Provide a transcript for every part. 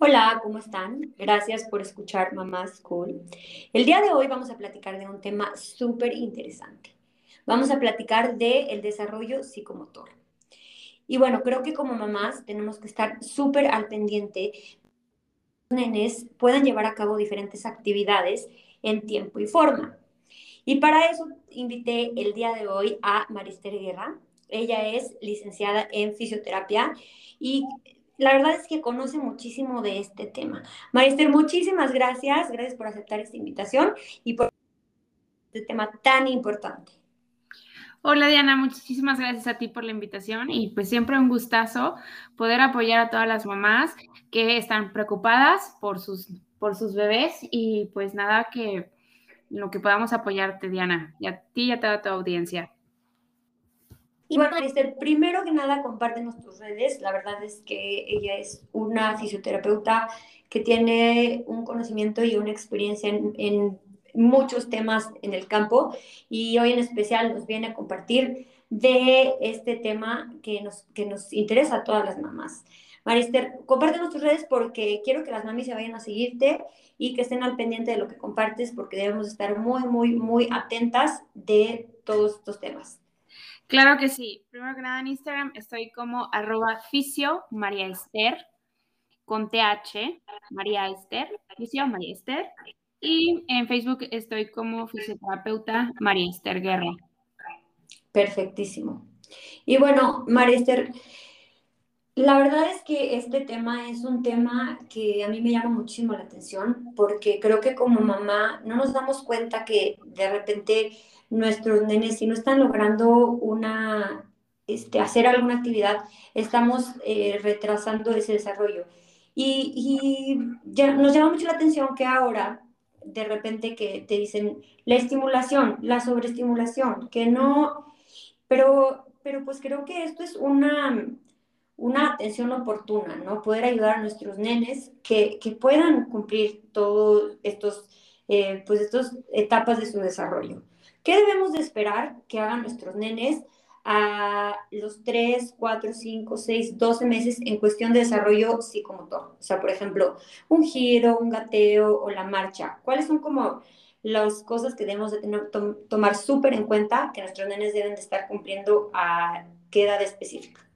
Hola, ¿cómo están? Gracias por escuchar Mamá School. El día de hoy vamos a platicar de un tema súper interesante. Vamos a platicar del el desarrollo psicomotor. Y bueno, creo que como mamás tenemos que estar súper al pendiente los nenes puedan llevar a cabo diferentes actividades en tiempo y forma. Y para eso invité el día de hoy a Marister Guerra. Ella es licenciada en fisioterapia y la verdad es que conoce muchísimo de este tema. Marister, muchísimas gracias. Gracias por aceptar esta invitación y por este tema tan importante. Hola Diana, muchísimas gracias a ti por la invitación y pues siempre un gustazo poder apoyar a todas las mamás que están preocupadas por sus, por sus bebés y pues nada que lo que podamos apoyarte Diana y a ti y a toda tu audiencia. Y bueno, Esther, primero que nada, compártenos tus redes. La verdad es que ella es una fisioterapeuta que tiene un conocimiento y una experiencia en, en muchos temas en el campo y hoy en especial nos viene a compartir de este tema que nos, que nos interesa a todas las mamás. Marister, compártenos tus redes porque quiero que las mamis se vayan a seguirte y que estén al pendiente de lo que compartes porque debemos estar muy, muy, muy atentas de todos estos temas. Claro que sí. Primero que nada en Instagram estoy como arroba fisio María Esther con TH, María Esther, fisio María Esther. Y en Facebook estoy como fisioterapeuta María Esther Guerra. Perfectísimo. Y bueno, María Esther, la verdad es que este tema es un tema que a mí me llama muchísimo la atención porque creo que como mamá no nos damos cuenta que de repente nuestros nenes si no están logrando una, este, hacer alguna actividad, estamos eh, retrasando ese desarrollo. Y, y ya, nos llama mucho la atención que ahora de repente que te dicen la estimulación, la sobreestimulación, que no, pero, pero pues creo que esto es una, una atención oportuna, ¿no? Poder ayudar a nuestros nenes que, que puedan cumplir todos estos, eh, pues estas etapas de su desarrollo. ¿Qué debemos de esperar que hagan nuestros nenes a los 3, 4, 5, 6, 12 meses en cuestión de desarrollo psicomotor. O sea, por ejemplo, un giro, un gateo o la marcha. ¿Cuáles son como las cosas que debemos de tener, tomar súper en cuenta que nuestros nenes deben de estar cumpliendo a qué edad específica?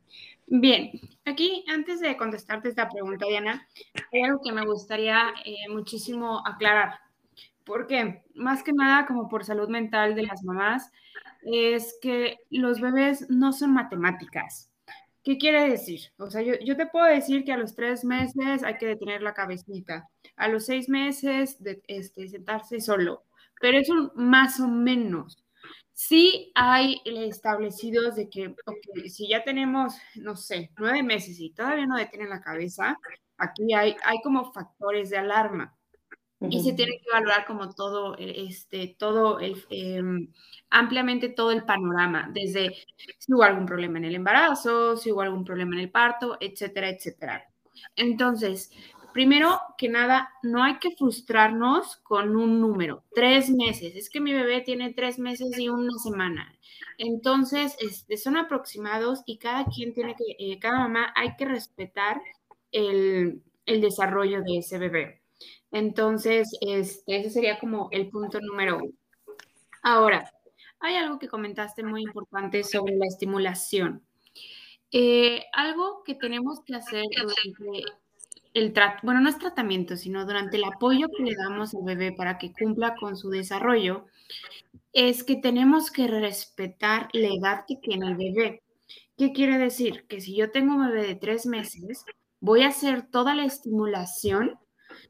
Bien, aquí antes de contestarte esta pregunta, Diana, hay algo que me gustaría eh, muchísimo aclarar. Porque más que nada, como por salud mental de las mamás, es que los bebés no son matemáticas. ¿Qué quiere decir? O sea, yo, te puedo decir que a los tres meses hay que detener la cabecita, a los seis meses de este, sentarse solo, pero eso más o menos. Sí hay establecidos de que, si ya tenemos, no sé, nueve meses y todavía no detienen la cabeza, aquí hay, hay como factores de alarma y se tiene que evaluar como todo, e, este, todo el, em, ampliamente todo el panorama, desde si hubo algún problema en el embarazo, si hubo algún problema en el parto, etcétera, etcétera. Entonces, primero que nada, no hay que frustrarnos con un número, tres meses, es que mi bebé tiene tres meses y una semana. Entonces, este, son aproximados y cada quien tiene que, eh, cada mamá hay que respetar el, desarrollo de ese bebé. Entonces, este, ese sería como el punto número uno. Ahora, hay algo que comentaste muy importante sobre la estimulación. Eh, algo que tenemos que hacer durante el bueno, no es tratamiento, sino durante el apoyo que le damos al bebé para que cumpla con su desarrollo, es que tenemos que respetar la edad que tiene el bebé. ¿Qué quiere decir? Que si yo tengo un bebé de tres meses, voy a hacer toda la estimulación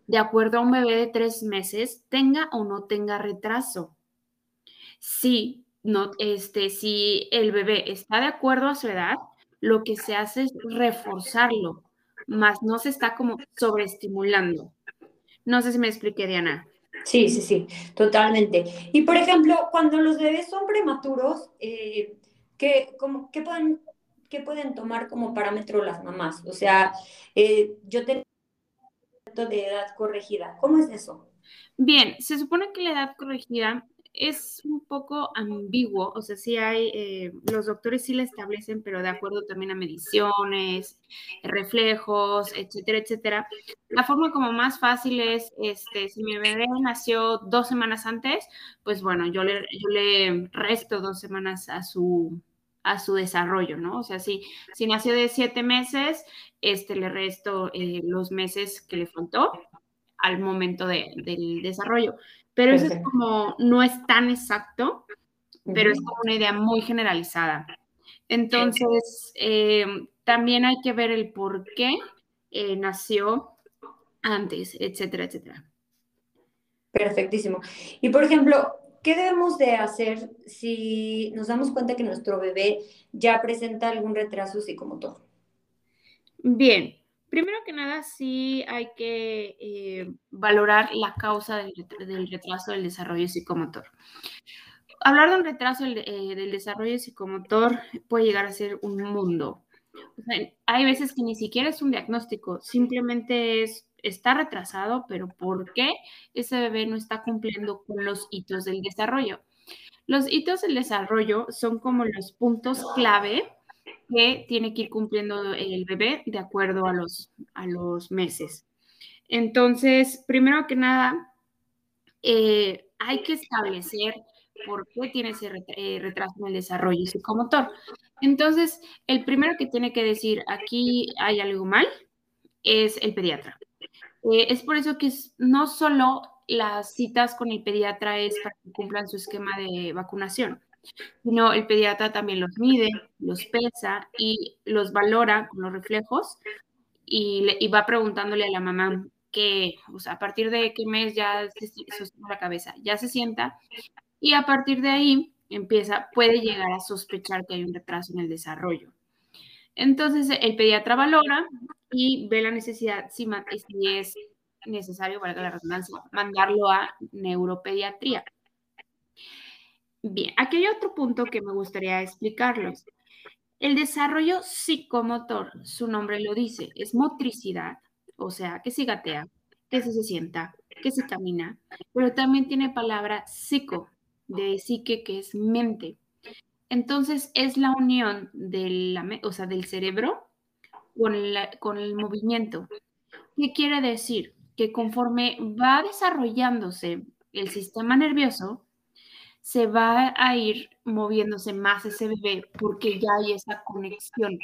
de acuerdo a un bebé de tres meses, tenga o no tenga retraso. Si, no, este, si el bebé está de acuerdo a su edad, lo que se hace es reforzarlo, más no se está como sobreestimulando. No sé si me expliqué, Diana. Sí, sí, sí, totalmente. Y por ejemplo, cuando los bebés son prematuros, eh, ¿qué, pueden, ¿qué pueden tomar como parámetro las mamás? O sea, eh, yo tengo de edad corregida. ¿Cómo es eso? Bien, se supone que la edad corregida es un poco ambiguo, o sea, sí hay, eh, los doctores sí la establecen, pero de acuerdo también a mediciones, reflejos, etcétera, etcétera. La forma como más fácil es, este, si mi bebé nació dos semanas antes, pues bueno, yo le, yo le resto dos semanas a su, a su desarrollo, ¿no? O sea, si, si nació de siete meses, este, le resto eh, los meses que le faltó al momento del desarrollo. Pero eso es como, no es tan exacto, pero es como una idea muy generalizada. Entonces, eh, también hay que ver el por qué eh, nació antes, etcétera, etcétera. Perfectísimo. Y por ejemplo, ¿qué debemos de hacer si nos damos cuenta que nuestro bebé ya presenta algún retraso psicomotor? Bien, Primero que nada, sí hay que eh, valorar la causa del, retraso del desarrollo psicomotor. Hablar de un retraso del, eh, desarrollo psicomotor puede llegar a ser un mundo. hay veces que ni siquiera es un diagnóstico, simplemente es, está retrasado, pero ¿por qué ese bebé no está cumpliendo con los hitos del desarrollo? Los hitos del desarrollo son como los puntos clave que tiene que ir cumpliendo el bebé de acuerdo a los, a los meses. Entonces, primero que nada, eh, hay que establecer por qué tiene ese eh, retraso en el desarrollo psicomotor. Entonces, el primero que tiene que decir aquí hay algo mal es el pediatra. Eh, es por eso que no solo las citas con el pediatra es para que cumplan su esquema de vacunación, sino el pediatra también los mide, los pesa y los valora con los reflejos y, le, va preguntándole a la mamá que, o sea, a partir de qué mes ya se sostiene la cabeza, ya se sienta y a partir de ahí empieza, puede llegar a sospechar que hay un retraso en el desarrollo. Entonces el pediatra valora y ve la necesidad, si, si es necesario, valga la redundancia, mandarlo a neuropediatría. Bien, aquí hay otro punto que me gustaría explicarles. El desarrollo psicomotor, su nombre lo dice, es motricidad, o sea, que se gatea, que se, sienta, que se camina, pero también tiene palabra psico, de psique, que es mente. Entonces, es la unión del, o sea, del cerebro con, con el movimiento. ¿Qué quiere decir? Que conforme va desarrollándose el sistema nervioso, se va a ir moviéndose más ese bebé porque ya hay esa conexión.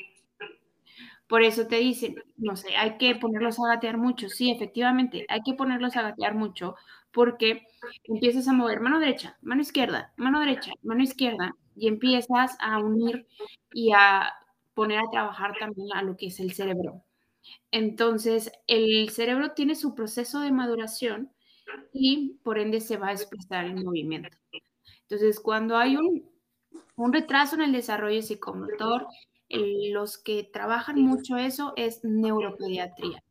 Por eso te dicen, no sé, hay que ponerlos a gatear mucho. Sí, efectivamente, hay que ponerlos a gatear mucho porque empiezas a mover mano derecha, mano izquierda, mano derecha, mano izquierda y empiezas a unir y a poner a trabajar también a lo que es el cerebro. Entonces, el cerebro tiene su proceso de maduración y por ende se va a expresar en movimiento. Entonces, cuando hay un, retraso en el desarrollo psicomotor, los que trabajan mucho eso es neuropediatría.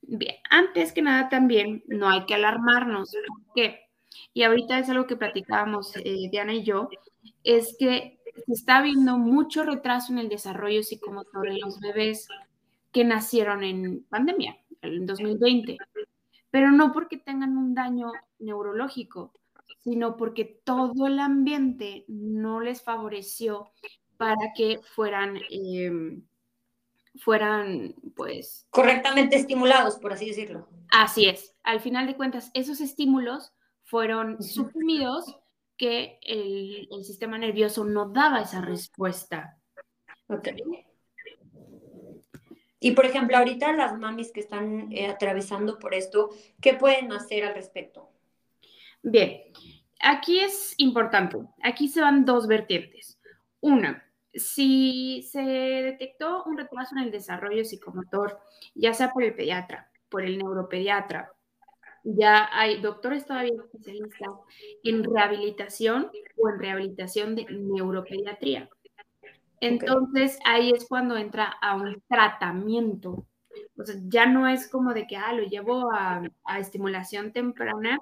Bien, antes que nada también no hay que alarmarnos. ¿Por qué? Y ahorita es algo que platicábamos eh, Diana y yo, es que se está viendo mucho retraso en el desarrollo psicomotor en los bebés que nacieron en pandemia, en 2020, pero no porque tengan un daño neurológico, sino porque todo el ambiente no les favoreció para que fueran, em, fueran, pues... Correctamente estimulados, por así decirlo. Así es. Al final de cuentas, esos estímulos fueron suprimidos que el, sistema nervioso no daba esa respuesta. Ok. Y por ejemplo, ahorita las mamis que están eh, atravesando por esto, ¿qué pueden hacer al respecto? Bien, aquí es importante, aquí se van dos vertientes. Una, si se detectó un retraso en el desarrollo psicomotor, ya sea por el pediatra, por el neuropediatra, ya hay doctores todavía especialistas en rehabilitación o en rehabilitación de neuropediatría. Entonces ahí es cuando entra a un tratamiento. O sea, ya no es como de que, ah, lo llevo a, a estimulación temprana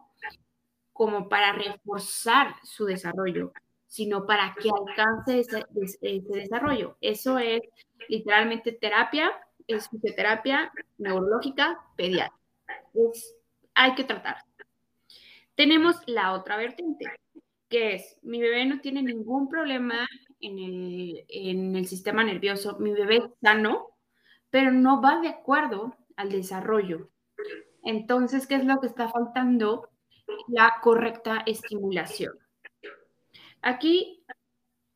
como para reforzar su desarrollo, sino para que alcance ese, desarrollo. Eso es literalmente terapia, es fisioterapia neurológica pediátrica. hay que tratar. Tenemos la otra vertiente, que es, mi bebé no tiene ningún problema en el, en el sistema nervioso, mi bebé es sano, pero no va de acuerdo al desarrollo. Entonces, ¿qué es lo que está faltando? La correcta estimulación. Aquí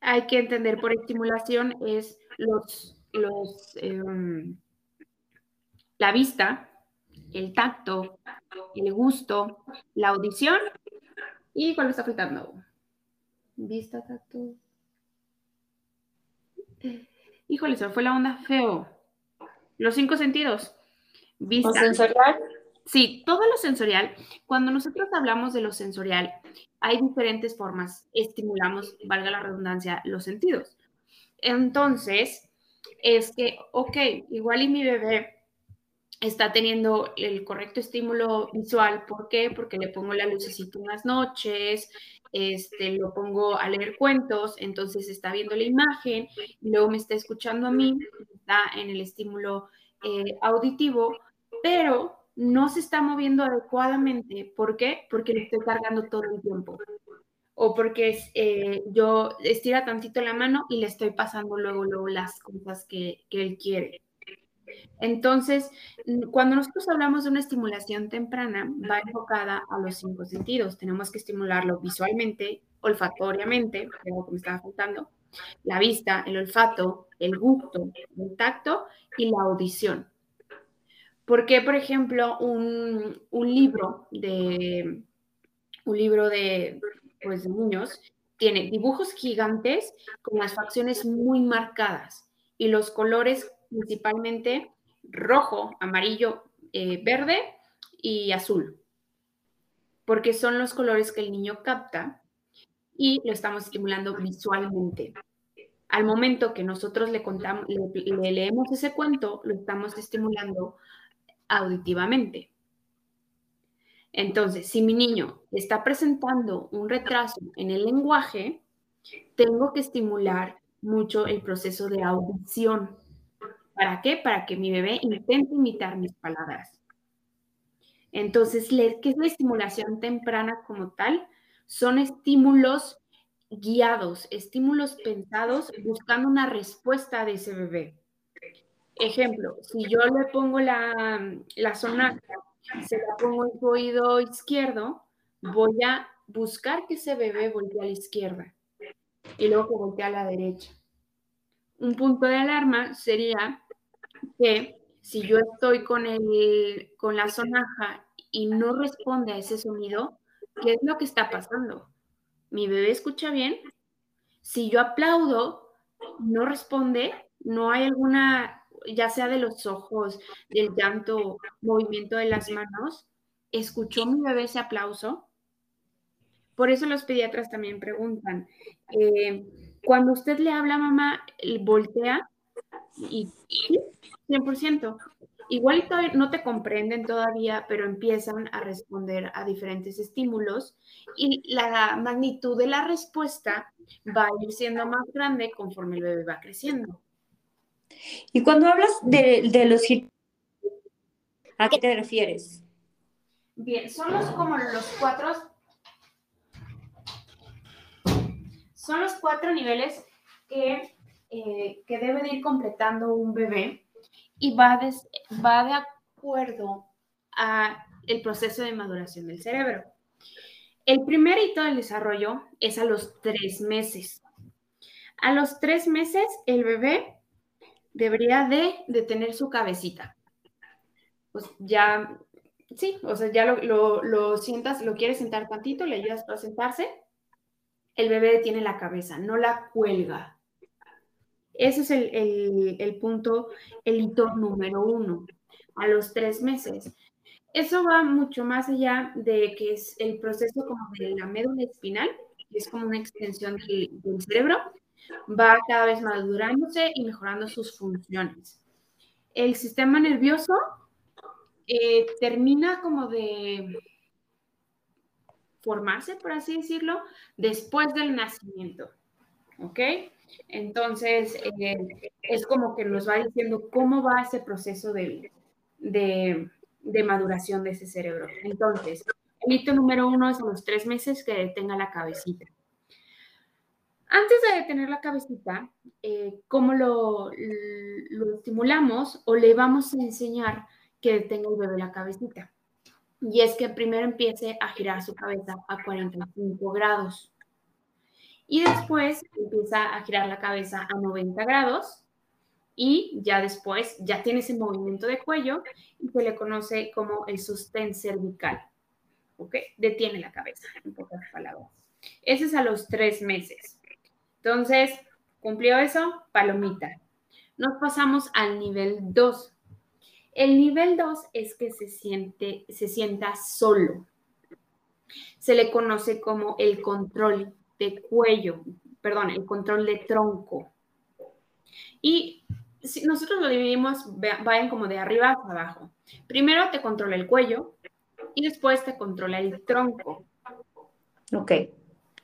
hay que entender por estimulación es los, los em, la vista, el tacto, el gusto, la audición y cuál está faltando. Vista, tacto. Híjole, se fue la onda feo. Los cinco sentidos. Vista. sensorial? Sí, todo lo sensorial. Cuando nosotros hablamos de lo sensorial, hay diferentes formas. Estimulamos, valga la redundancia, los sentidos. Entonces, es que, ok, igual y mi bebé está teniendo el correcto estímulo visual. ¿Por qué? Porque le pongo la lucecita en las noches, este, lo pongo a leer cuentos, entonces está viendo la imagen, luego me está escuchando a mí, está en el estímulo eh, auditivo, pero no se está moviendo adecuadamente. ¿Por qué? Porque le estoy cargando todo el tiempo. O porque eh, yo estira tantito la mano y le estoy pasando luego, luego las cosas que, él quiere. Entonces, cuando nosotros hablamos de una estimulación temprana, va enfocada a los cinco sentidos. Tenemos que estimularlo visualmente, olfatoriamente, que me estaba faltando, la vista, el olfato, el gusto, el tacto y la audición. Porque, por ejemplo, un, libro de un libro de, pues, de niños tiene dibujos gigantes con las facciones muy marcadas y los colores principalmente rojo, amarillo, eh, verde y azul, porque son los colores que el niño capta y lo estamos estimulando visualmente. Al momento que nosotros le, contamos, le, leemos ese cuento, lo estamos estimulando auditivamente. Entonces, si mi niño está presentando un retraso en el lenguaje, tengo que estimular mucho el proceso de audición. ¿Para qué? Para que mi bebé intente imitar mis palabras. Entonces, ¿qué es la estimulación temprana como tal? Son estímulos guiados, estímulos pensados buscando una respuesta de ese bebé. Ejemplo, si yo le pongo la, la se la pongo en oído izquierdo, voy a buscar que ese bebé voltee a la izquierda y luego que voltee a la derecha. Un punto de alarma sería que si yo estoy con, el, con la sonaja y no responde a ese sonido, ¿qué es lo que está pasando? ¿Mi bebé escucha bien? Si yo aplaudo, no responde, no hay alguna, ya sea de los ojos, del llanto, movimiento de las manos, ¿escuchó mi bebé ese aplauso? Por eso los pediatras también preguntan, eh, cuando usted le habla a mamá, voltea y 100%. Igual no te comprenden todavía, pero empiezan a responder a diferentes estímulos y la magnitud de la respuesta va a ir siendo más grande conforme el bebé va creciendo. Y cuando hablas de, de los ¿a qué te refieres? Bien, son los como los cuatro son los cuatro niveles que, eh, que debe de ir completando un bebé y va de, va de acuerdo a el proceso de maduración del cerebro. El primer hito del desarrollo es a los tres meses. A los tres meses, el bebé debería de, de tener su cabecita. Pues ya, sí, o sea, ya lo, lo, sientas, lo quieres sentar tantito, le ayudas para sentarse. El bebé tiene la cabeza, no la cuelga. Ese es el, punto, el hito número uno, a los tres meses. Eso va mucho más allá de que es el proceso como de la médula espinal, que es como una extensión del, cerebro, va cada vez madurándose y mejorando sus funciones. El sistema nervioso eh, termina como de formarse, por así decirlo, después del nacimiento. ¿Ok? Entonces, eh, es como que nos va diciendo cómo va ese proceso de, de, maduración de ese cerebro. Entonces, hito número uno es a los tres meses que detenga la cabecita. Antes de detener la cabecita, eh, ¿cómo lo, lo, estimulamos o le vamos a enseñar que detenga el bebé la cabecita? Y es que primero empiece a girar su cabeza a 45 grados. Y después empieza a girar la cabeza a 90 grados. Y ya después ya tiene ese movimiento de cuello y se le conoce como el sostén cervical. ¿Ok? Detiene la cabeza, en pocas palabras. Ese es a los tres meses. Entonces, cumplió eso, palomita. Nos pasamos al nivel 2. El nivel 2 es que se, siente, se sienta solo. Se le conoce como el control de cuello, perdón, el control de tronco. Y si nosotros lo dividimos, vayan como de arriba hacia abajo. Primero te controla el cuello y después te controla el tronco. Ok.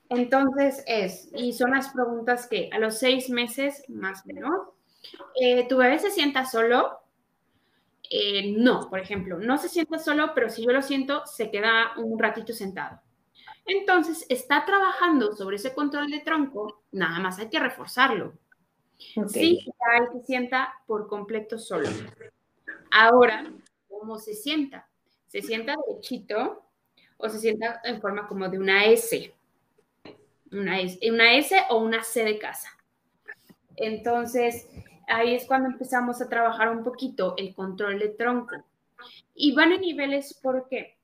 Entonces es, y son las preguntas que a los seis meses más o menos, eh, ¿tu bebé se sienta solo? Eh, no, por ejemplo, no se sienta solo, pero si yo lo siento, se queda un ratito sentado. Entonces, está trabajando sobre ese control de tronco, nada más hay que reforzarlo. Sí, ya se sienta por completo solo. Ahora, ¿cómo se sienta? ¿Se sienta derechito o se sienta en forma como de una S? Una S, o una C de casa. Entonces, ahí es cuando empezamos a trabajar un poquito el control de tronco. Y van en niveles, ¿por qué?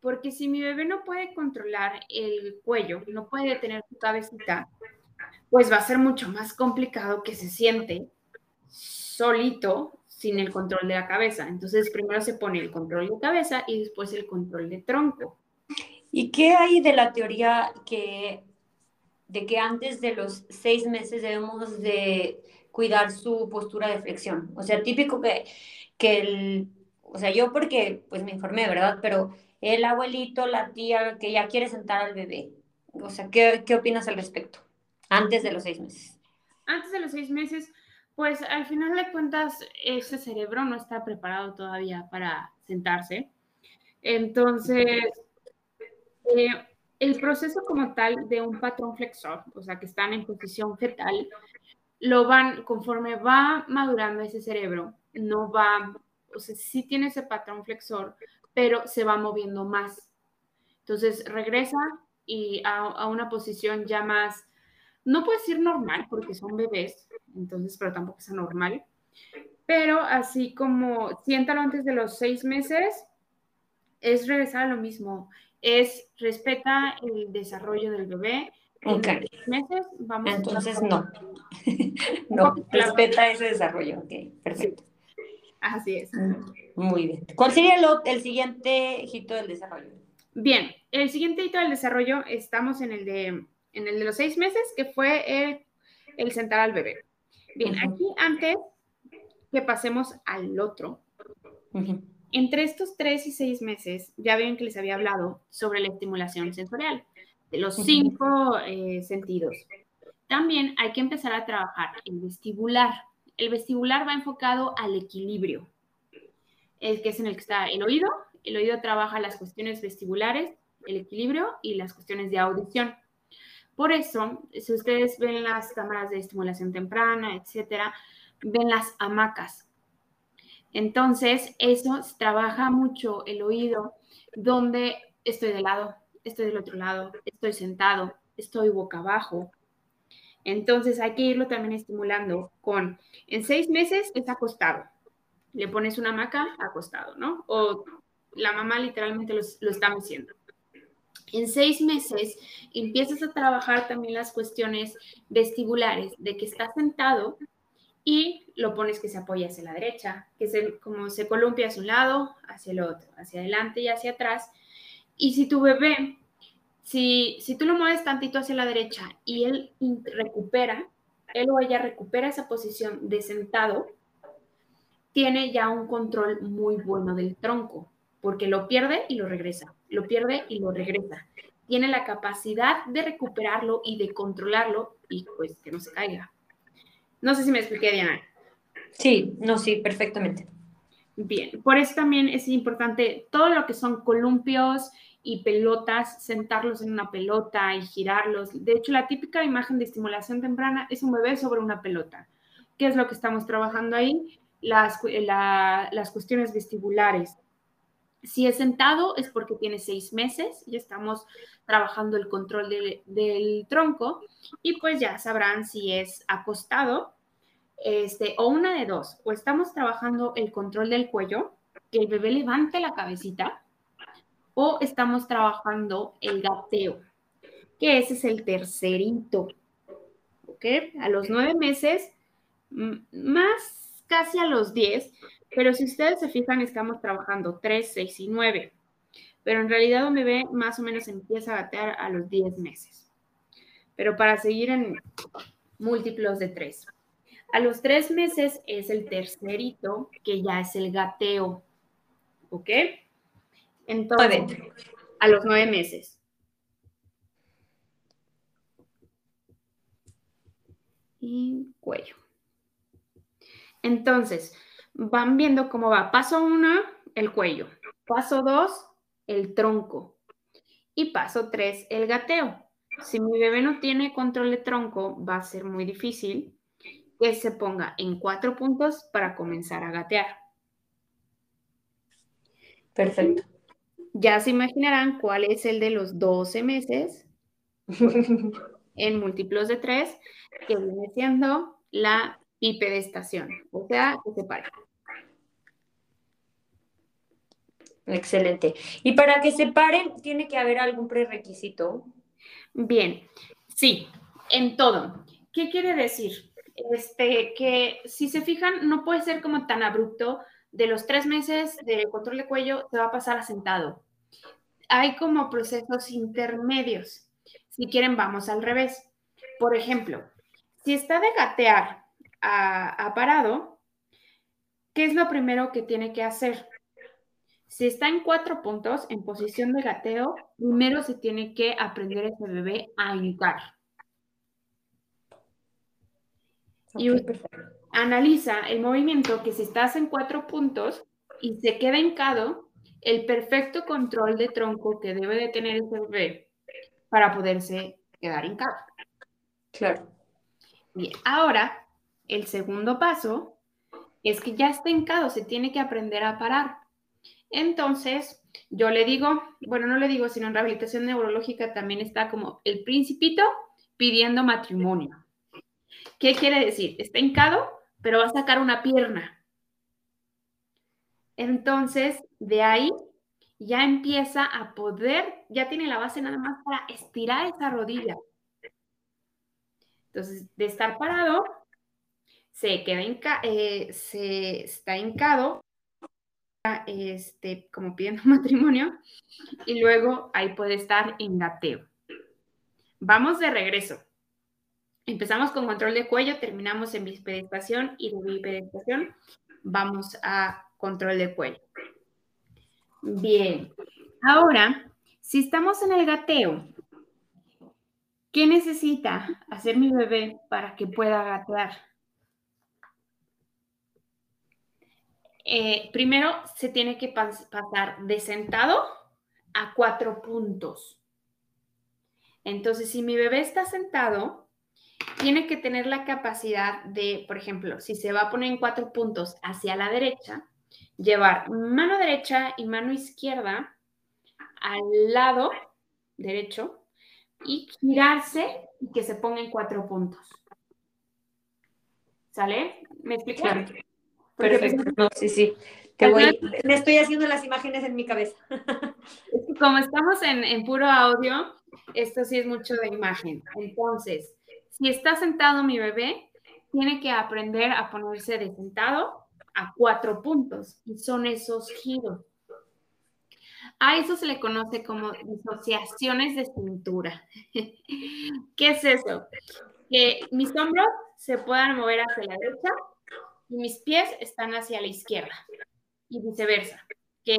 Porque si mi bebé no puede controlar el cuello, no puede detener su cabecita, pues va a ser mucho más complicado que se siente solito sin el control de la cabeza. Entonces, primero se pone el control de cabeza y después el control de tronco. ¿Y qué hay de la teoría que de que antes de los seis meses debemos de cuidar su postura de flexión. O sea, típico que, que el, o sea, yo porque pues me informé, ¿verdad? Pero el abuelito, la tía que ya quiere sentar al bebé. O sea, ¿qué, qué opinas al respecto? Antes de los seis meses. Antes de los seis meses, pues al final de cuentas, ese cerebro no está preparado todavía para sentarse. Entonces, eh, el proceso como tal de un patrón flexor, o sea, que están en posición fetal, lo van, conforme va madurando ese cerebro, no va, o sea, sí tiene ese patrón flexor, pero se va moviendo más. Entonces regresa y a, una posición ya más, no puedo decir normal porque son bebés, entonces, pero tampoco es anormal, pero así como siéntalo antes de los seis meses, es regresar a lo mismo es respeta el desarrollo del bebé. Ok. meses vamos Entonces no. no, respeta ese desarrollo. Ok, perfecto. Así es. Muy bien. ¿Cuál sería el, siguiente hito del desarrollo? Bien, el siguiente hito del desarrollo estamos en el de, en el de los seis meses, que fue el, el sentar al bebé. Bien, aquí antes que pasemos al otro, entre estos tres y seis meses, ya ven que les había hablado sobre la estimulación sensorial, de los cinco eh, sentidos. También hay que empezar a trabajar el vestibular. El vestibular va enfocado al equilibrio, el que es en el que está el oído. El oído trabaja las cuestiones vestibulares, el equilibrio y las cuestiones de audición. Por eso, si ustedes ven las cámaras de estimulación temprana, etcétera, ven las hamacas. Entonces, eso trabaja mucho el oído, donde estoy de lado, estoy del otro lado, estoy sentado, estoy boca abajo. Entonces, hay que irlo también estimulando con, en seis meses es acostado, le pones una hamaca acostado, ¿no? O la mamá literalmente lo, lo está haciendo. En seis meses empiezas a trabajar también las cuestiones vestibulares de que está sentado y lo pones que se apoya hacia la derecha, que se, como se columpia hacia un lado, hacia el otro, hacia adelante y hacia atrás. Y si tu bebé, si, si tú lo mueves tantito hacia la derecha y él recupera, él o ella recupera esa posición de sentado, tiene ya un control muy bueno del tronco, porque lo pierde y lo regresa, lo pierde y lo regresa. Tiene la capacidad de recuperarlo y de controlarlo y pues que no se caiga. No sé si me expliqué, Diana. Sí, no, sí, perfectamente. Bien, por eso también es importante todo lo que son columpios y pelotas, sentarlos en una pelota y girarlos. De hecho, la típica imagen de estimulación temprana es un bebé sobre una pelota. ¿Qué es lo que estamos trabajando ahí? Las, las cuestiones vestibulares. Si es sentado es porque tiene seis meses y estamos trabajando el control del tronco y pues ya sabrán si es acostado este, o una de dos, o estamos trabajando el control del cuello, que el bebé levante la cabecita, o estamos trabajando el gateo, que ese es el tercerito. ¿Ok? A los nueve meses, más casi a los diez, pero si ustedes se fijan, estamos trabajando tres, seis y nueve. Pero en realidad bebé más o menos empieza a gatear a los diez meses. Pero para seguir en múltiplos de tres. A los tres meses es el tercerito, que ya es el gateo. ¿Ok? Entonces, a los nueve meses. Y cuello. Entonces, van viendo cómo va. Paso uno, el cuello. Paso dos, el tronco. Y paso tres, el gateo. Si mi bebé no tiene control de tronco, va a ser muy difícil que se ponga en cuatro puntos para comenzar a gatear. Perfecto. Ya se imaginarán cuál es el de los 12 meses en múltiplos de 3, que viene siendo la estación, o sea, que se para. Excelente. Y para que se paren, ¿tiene que haber algún prerequisito? Bien, sí, en todo. ¿Qué quiere decir? Este, que si se fijan, no puede ser como tan abrupto. De los tres meses de control de cuello, se va a pasar a sentado hay como procesos intermedios. Si quieren, vamos al revés. Por ejemplo, si está de gatear a, parado, ¿qué es lo primero que tiene que hacer? Si está en cuatro puntos, en posición de gateo, primero se tiene que aprender ese bebé a hincar. y analiza el movimiento que si estás en cuatro puntos y se queda hincado, el perfecto control de tronco que debe de tener ese bebé para poderse quedar hincado. Claro. Bien, ahora el segundo paso es que ya está hincado, se tiene que aprender a parar. Entonces, yo le digo, bueno, no le digo, sino en rehabilitación neurológica también está como el principito pidiendo matrimonio. ¿Qué quiere decir? Está hincado, pero va a sacar una pierna. Entonces, de ahí ya empieza a poder, ya tiene la base nada más para estirar esa rodilla. Entonces, de estar parado, se queda eh, se está hincado, este, como pidiendo matrimonio, y luego ahí puede estar en gateo. Vamos de regreso. Empezamos con control de cuello, terminamos en bispedestación y de bispedestación vamos a control de cuello. Bien, ahora, si estamos en el gateo, ¿qué necesita hacer mi bebé para que pueda gatear? Eh, primero se tiene que pasar de sentado a cuatro puntos. Entonces, si mi bebé está sentado, tiene que tener la capacidad de, por ejemplo, si se va a poner en cuatro puntos hacia la derecha, llevar mano derecha y mano izquierda al lado derecho y girarse y que se ponga en cuatro puntos. ¿Sale? ¿Me explico? Perfecto. sí, sí. Te voy, me estoy haciendo las imágenes en mi cabeza. Como estamos en, en puro audio, esto sí es mucho de imagen. Entonces, si está sentado mi bebé, tiene que aprender a ponerse de sentado a cuatro puntos y son esos giros. A eso se le conoce como disociaciones de cintura. ¿Qué es eso? Que mis hombros se puedan mover hacia la derecha y mis pies están hacia la izquierda y viceversa. Que,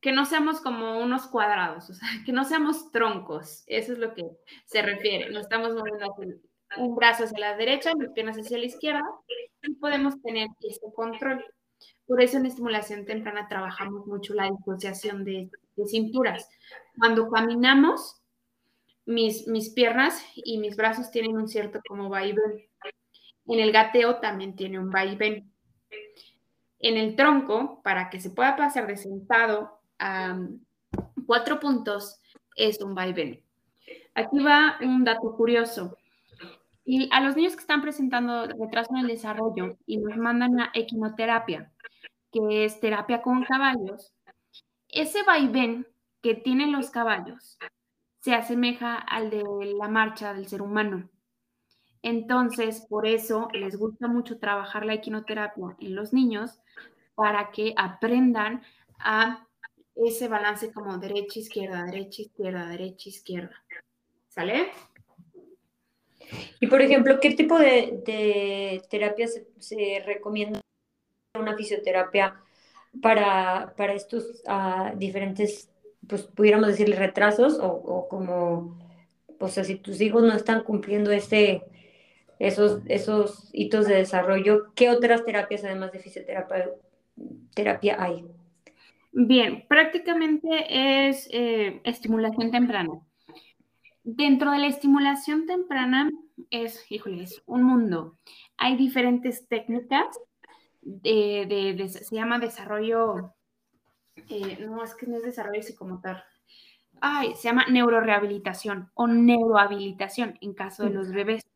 que, no seamos como unos cuadrados, o sea, que no seamos troncos. Eso es lo que se refiere. No estamos moviendo un brazo hacia la derecha, mis piernas hacia la izquierda y podemos tener este control. Por eso en estimulación temprana trabajamos mucho la disociación de, cinturas. Cuando caminamos, mis, mis piernas y mis brazos tienen un cierto como vaivén. En el gateo también tiene un vaivén. En el tronco, para que se pueda pasar de sentado a cuatro puntos, es un vaivén. Aquí va un dato curioso. Y a los niños que están presentando retraso en el desarrollo y nos mandan a equinoterapia, que es terapia con caballos, ese vaivén que tienen los caballos se asemeja al de la marcha del ser humano. Entonces, por eso les gusta mucho trabajar la equinoterapia en los niños para que aprendan a ese balance como derecha, izquierda, derecha, izquierda, derecha, izquierda. ¿Sale? Y por ejemplo, ¿qué tipo de, terapia se, recomienda una fisioterapia para, estos ah, diferentes, pues pudiéramos decirle retrasos o, como, o sea, si tus hijos no están cumpliendo ese, esos, esos hitos de desarrollo, ¿qué otras terapias además de fisioterapia terapia hay? Bien, prácticamente es eh, estimulación temprana. Dentro de la estimulación temprana es, híjole, es un mundo. Hay diferentes técnicas de, se llama desarrollo, eh, no, es que no es desarrollo psicomotor. Ay, se llama neurorehabilitación o neurohabilitación en caso de los bebés.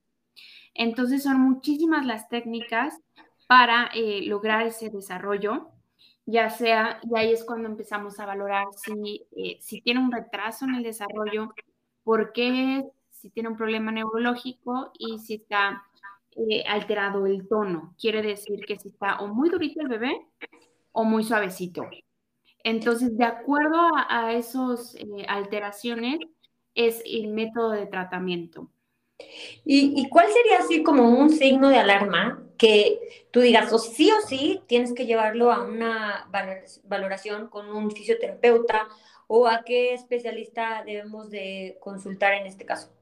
Entonces son muchísimas las técnicas para eh, lograr ese desarrollo ya sea, y ahí es cuando empezamos a valorar si, eh, si tiene un retraso en el desarrollo, por qué, si tiene un problema neurológico y si está eh, alterado el tono. Quiere decir que si está o muy durito el bebé o muy suavecito. Entonces, de acuerdo a, esas eh, alteraciones, es el método de tratamiento. ¿Y, cuál sería así como un signo de alarma que tú digas, o sí o sí, tienes que llevarlo a una valoración con un fisioterapeuta o a qué especialista debemos de consultar en este caso?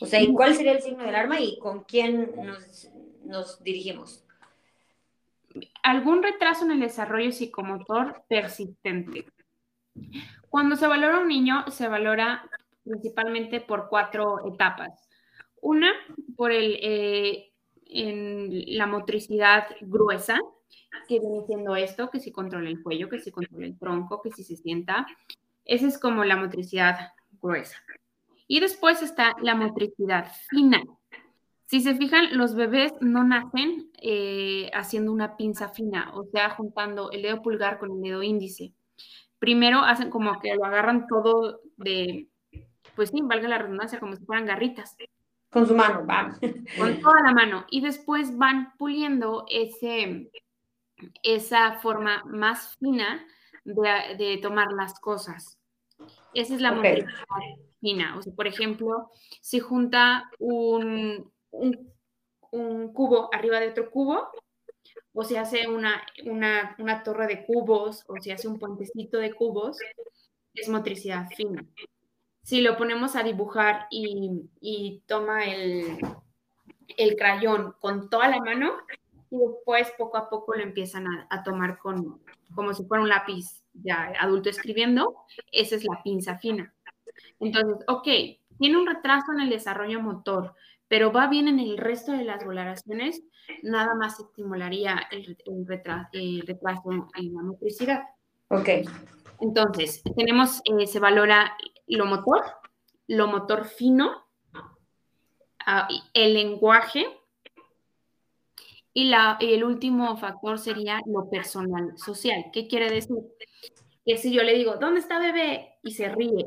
O sea, ¿y cuál sería el signo de alarma y con quién nos, nos dirigimos? Algún retraso en el desarrollo psicomotor persistente. Cuando se valora un niño, se valora principalmente por cuatro etapas. Una, por el, eh, en la motricidad gruesa, que viene siendo esto, que si controla el cuello, que si controla el tronco, que si se sienta. Esa es como la motricidad gruesa. Y después está la motricidad fina. Si se fijan, los bebés no nacen eh, haciendo una pinza fina, o sea, juntando el dedo pulgar con el dedo índice. Primero hacen como que lo agarran todo de, pues sí, valga la redundancia, como si fueran garritas. Con su mano, vamos. Con toda la mano. Y después van puliendo ese, esa forma más fina de, tomar las cosas. Esa es la okay. fina. O sea, por ejemplo, si junta un, un, cubo arriba de otro cubo, o se hace una, una, una torre de cubos, o se hace un puentecito de cubos, es motricidad fina si lo ponemos a dibujar y, toma el, el, crayón con toda la mano y después poco a poco lo empiezan a, tomar con, como si fuera un lápiz ya adulto escribiendo, esa es la pinza fina. Entonces, ok, tiene un retraso en el desarrollo motor, pero va bien en el resto de las valoraciones, nada más estimularía el, retraso, en la motricidad. Ok. Entonces, tenemos, eh, se valora lo motor, lo motor fino, ah, el lenguaje y, la, el último factor sería lo personal social. ¿Qué quiere decir? Que si yo le digo, ¿dónde está bebé? Y se ríe,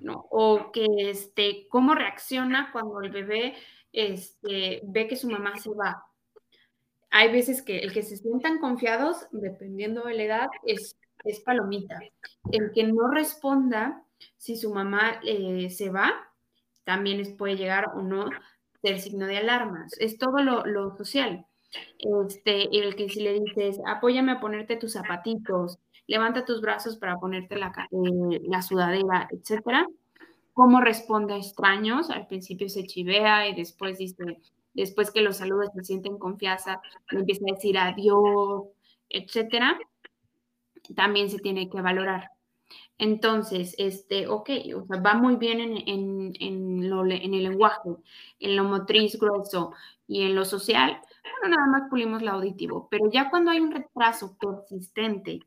¿no? O que, este, ¿cómo reacciona cuando el bebé este, ve que su mamá se va? Hay veces que el que se sientan confiados, dependiendo de la edad, es, es palomita. El que no responda si su mamá eh, se va, también puede llegar o no ser signo de alarmas. Es todo lo, social. Este, el que si le dices, apóyame a ponerte tus zapatitos, levanta tus brazos para ponerte la, eh, la sudadera, etcétera. ¿Cómo responde a extraños? Al principio se chivea y después dice, después que los saludos se sienten confianza, empieza a decir adiós, etcétera. También se tiene que valorar. Entonces, este, ok, o sea, va muy bien en, en, en, lo, en el lenguaje, en lo motriz grueso y en lo social, bueno, nada más pulimos lo auditivo, pero ya cuando hay un retraso persistente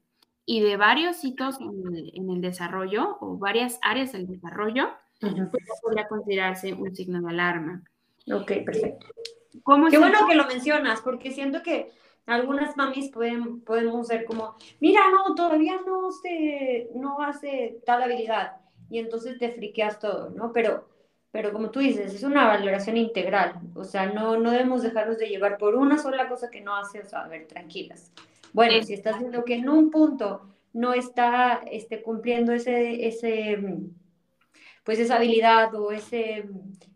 y de varios hitos en el, desarrollo o varias áreas del desarrollo, pues podría considerarse un signo de alarma. Ok, perfecto. Qué bueno que lo mencionas, porque siento que algunas mamis pueden, podemos ser como, mira, no, todavía no, se, no hace tal habilidad, y entonces te friqueas todo, ¿no? Pero, pero como tú dices, es una valoración integral, o sea, no, no debemos dejarnos de llevar por una sola cosa que no hace, o sea, a ver, tranquilas. Bueno, si estás viendo que en un punto no está este, cumpliendo ese, ese, pues esa habilidad o ese,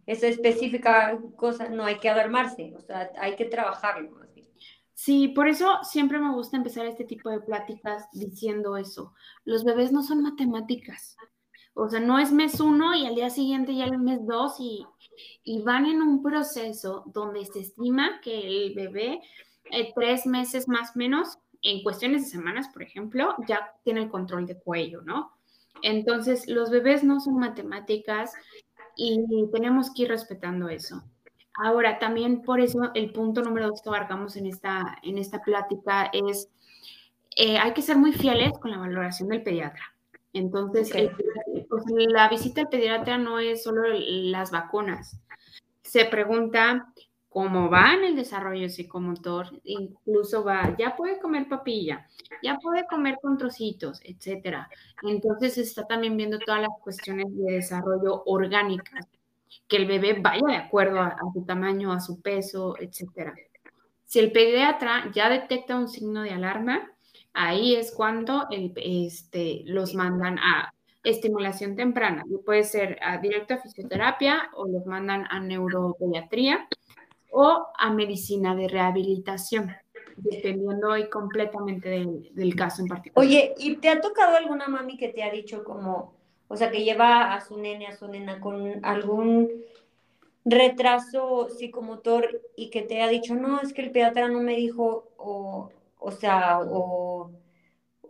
esa específica cosa, no hay que alarmarse, o sea, hay que trabajarlo. Sí, por eso siempre me gusta empezar este tipo de pláticas diciendo eso. Los bebés no son matemáticas. O sea, no es mes uno y al día siguiente ya el mes dos y, van en un proceso donde se estima que el bebé eh, tres meses más menos, en cuestiones de semanas, por ejemplo, ya tiene el control de cuello, ¿no? Entonces, los bebés no son matemáticas y tenemos que ir respetando eso. Ahora, también por eso el punto número dos que abarcamos en esta, en esta plática es, eh, hay que ser muy fieles con la valoración del pediatra. Entonces, pues, la visita al pediatra no es solo las vacunas. Se pregunta cómo va en el desarrollo psicomotor, incluso va, ya puede comer papilla, ya puede comer con trocitos, etcétera. Entonces, se está también viendo todas las cuestiones de desarrollo orgánicas que el bebé vaya de acuerdo a, su tamaño, a su peso, etc. Si el pediatra ya detecta un signo de alarma, ahí es cuando este, los mandan a estimulación temprana. Puede ser a directo a fisioterapia o los mandan a neuropediatría o a medicina de rehabilitación, dependiendo hoy completamente del, del caso en particular. Oye, ¿y te ha tocado alguna mami que te ha dicho como o sea, que lleva a su nene, a su nena con algún retraso psicomotor y que te ha dicho, no, es que el pediatra no me dijo, o, o sea, o,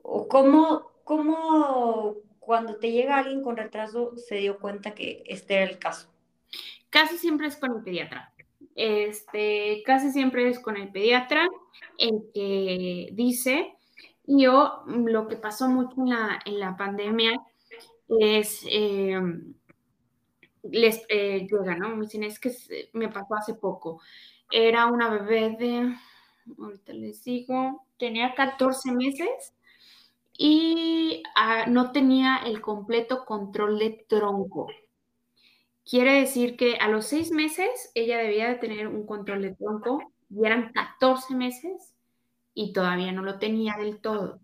o cómo, cómo cuando te llega alguien con retraso se dio cuenta que este era el caso. Casi siempre es con el pediatra. Este, casi siempre es con el pediatra el que dice, yo lo que pasó mucho en la, en la pandemia eh, les eh, llega, ¿no? Me dicen, es que me pasó hace poco. Era una bebé de, ahorita les digo, tenía 14 meses y ah, no tenía el completo control de tronco. Quiere decir que a los seis meses ella debía de tener un control de tronco y eran 14 meses y todavía no lo tenía del todo.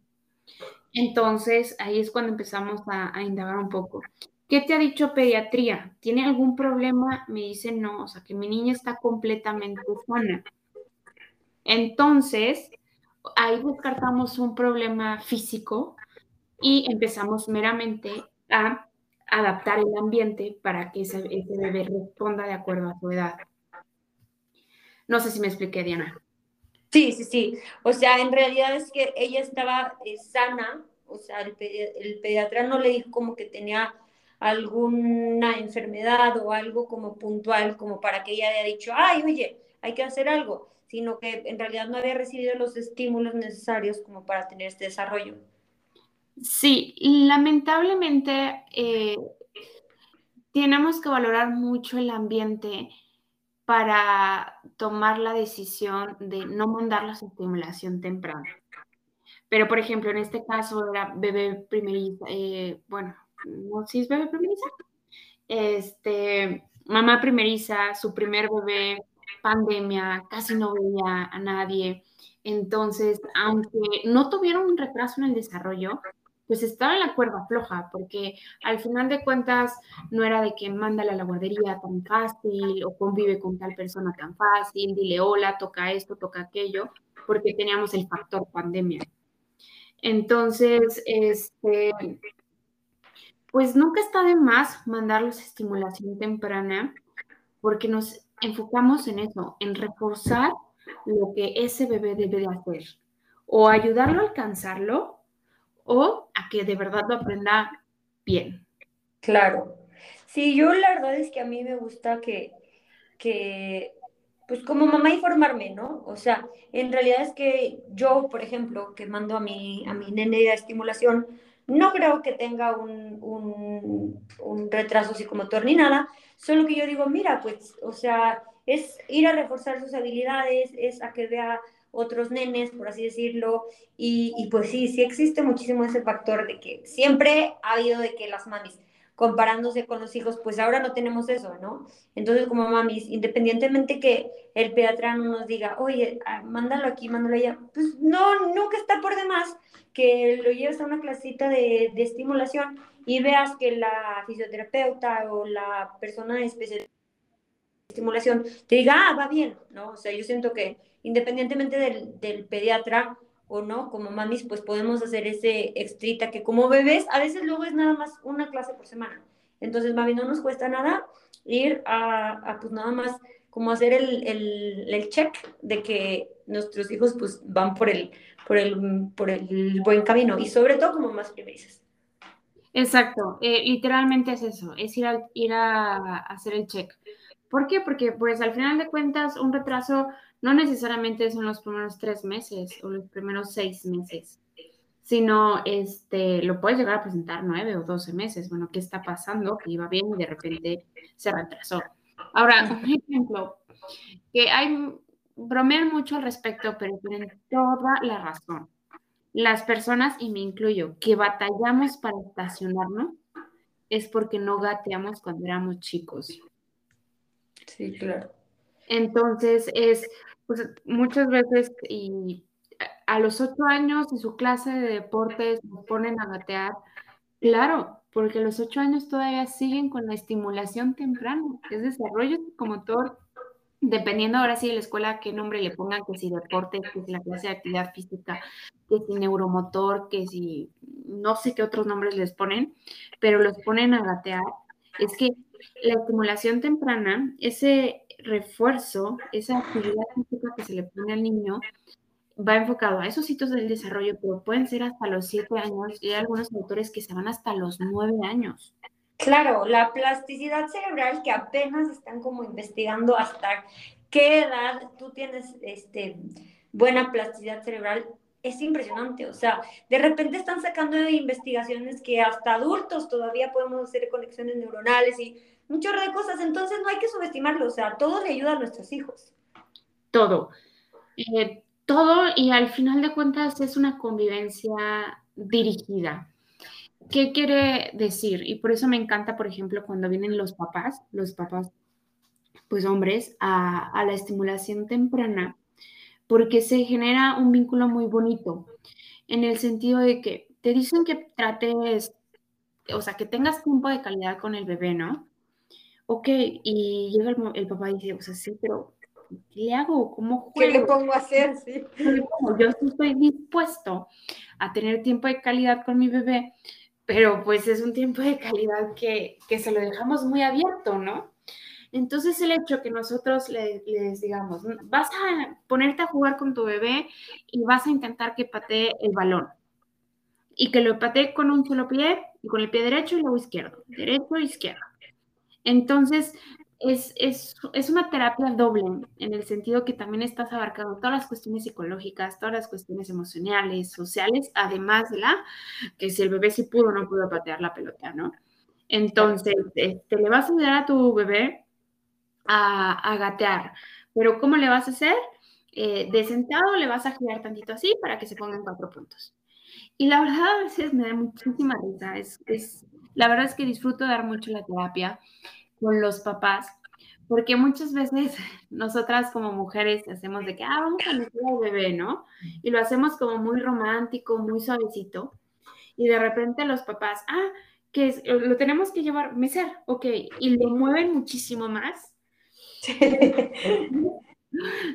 Entonces, ahí es cuando empezamos a, indagar un poco. ¿Qué te ha dicho pediatría? ¿Tiene algún problema? Me dice no, o sea, que mi niña está completamente sana. Entonces, ahí descartamos un problema físico y empezamos meramente a adaptar el ambiente para que ese, ese bebé responda de acuerdo a su edad. No sé si me expliqué, Diana. Sí, sí, sí. O sea, en realidad es que ella estaba eh, sana, o sea, el, pediatra no le dijo como que tenía alguna enfermedad o algo como puntual, como para que ella haya dicho, ay, oye, hay que hacer algo, sino que en realidad no había recibido los estímulos necesarios como para tener este desarrollo. Sí, lamentablemente eh, tenemos que valorar mucho el ambiente para tomar la decisión de no mandar la estimulación temprana. Pero, por ejemplo, en este caso era bebé primeriza, eh, bueno, no si es bebé primeriza, este, mamá primeriza, su primer bebé, pandemia, casi no veía a nadie. Entonces, aunque no tuvieron un retraso en el desarrollo, pues estaba en la cuerda floja, porque al final de cuentas no era de que mándale a la guardería tan fácil o convive con tal persona tan fácil, dile hola, toca esto, toca aquello, porque teníamos el factor pandemia. Entonces, este, pues nunca está de más mandarlos estimulación temprana, porque nos enfocamos en eso, en reforzar lo que ese bebé debe de hacer, o ayudarlo a alcanzarlo, o a que de verdad lo aprenda bien. Claro. Sí, yo la verdad es que a mí me gusta que, que pues como mamá informarme, ¿no? O sea, en realidad es que yo, por ejemplo, que mando a mi, a mi nene de estimulación, no creo que tenga un, un, un, retraso psicomotor ni nada, solo que yo digo, mira, pues, o sea, es ir a reforzar sus habilidades, es a que vea otros nenes, por así decirlo, y, y pues sí, sí existe muchísimo ese factor de que siempre ha habido de que las mamis, comparándose con los hijos, pues ahora no tenemos eso, ¿no? Entonces, como mamis, independientemente que el pediatra nos diga, oye, ah, mándalo aquí, mándalo allá, pues no, nunca está por demás que lo lleves a una clasita de, de estimulación y veas que la fisioterapeuta o la persona especial de estimulación te diga, ah, va bien, ¿no? O sea, yo siento que independientemente del, del pediatra, o no, como mamis, pues podemos hacer ese extrita que como bebés, a veces luego es nada más una clase por semana. Entonces, mami, no nos cuesta nada ir a, pues nada más como hacer el, el, el, check de que nuestros hijos pues van por el, por el, por el buen camino y sobre todo como más primerizas. Exacto, eh, literalmente es eso, es ir a, ir a hacer el check. ¿Por qué? Porque pues al final de cuentas un retraso no necesariamente son los primeros tres meses o los primeros seis meses, sino este, lo puedes llegar a presentar nueve o doce meses. Bueno, ¿qué está pasando? Que iba bien y de repente se retrasó. Ahora, un ejemplo, que hay, bromean mucho al respecto, pero tienen toda la razón. Las personas, y me incluyo, que batallamos para estacionarnos, es porque no gateamos cuando éramos chicos. Sí, claro. Entonces es, pues muchas veces, y a los ocho años en su clase de deportes nos ponen a gatear, claro, porque a los ocho años todavía siguen con la estimulación temprana, es desarrollo psicomotor, dependiendo ahora sí de la escuela qué nombre le pongan, que si deporte, que si la clase de actividad física, que si neuromotor, que si no sé qué otros nombres les ponen, pero los ponen a gatear, es que la estimulación temprana, ese refuerzo, esa actividad física que se le pone al niño, va enfocado a esos hitos del desarrollo, pero pueden ser hasta los siete años y hay algunos autores que se van hasta los nueve años. Claro, la plasticidad cerebral que apenas están como investigando hasta qué edad tú tienes este, buena plasticidad cerebral, es impresionante. O sea, de repente están sacando investigaciones que hasta adultos todavía podemos hacer conexiones neuronales y un chorro de cosas, entonces no hay que subestimarlo, o sea, todo le ayuda a nuestros hijos. Todo. Eh, todo y al final de cuentas es una convivencia dirigida. ¿Qué quiere decir? Y por eso me encanta, por ejemplo, cuando vienen los papás, los papás, pues hombres, a, a la estimulación temprana, porque se genera un vínculo muy bonito, en el sentido de que te dicen que trates, o sea, que tengas tiempo de calidad con el bebé, ¿no? Ok, y llega el, papá y dice, o sea, sí, pero ¿qué le hago? ¿Cómo juego? ¿Qué le pongo a hacer? Sí. Yo estoy dispuesto a tener tiempo de calidad con mi bebé, pero pues es un tiempo de calidad que, que se lo dejamos muy abierto, ¿no? Entonces el hecho que nosotros les, les, digamos, vas a ponerte a jugar con tu bebé y vas a intentar que patee el balón y que lo patee con un solo pie y con el pie derecho y luego izquierdo, derecho e izquierdo. Entonces, es, es, una terapia doble, en el sentido que también estás abarcando todas las cuestiones psicológicas, todas las cuestiones emocionales, sociales, además de la que si el bebé sí pudo o no pudo patear la pelota, ¿no? Entonces, te este, le vas a ayudar a tu bebé a, gatear, pero ¿cómo le vas a hacer? Eh, de sentado le vas a girar tantito así para que se pongan cuatro puntos. Y la verdad a veces me da muchísima risa, es, es la verdad es que disfruto dar mucho la terapia con los papás, porque muchas veces nosotras como mujeres hacemos de que, ah, vamos a meter al bebé, ¿no? Y lo hacemos como muy romántico, muy suavecito. Y de repente los papás, ah, que lo tenemos que llevar, meser, ok, y lo mueven muchísimo más.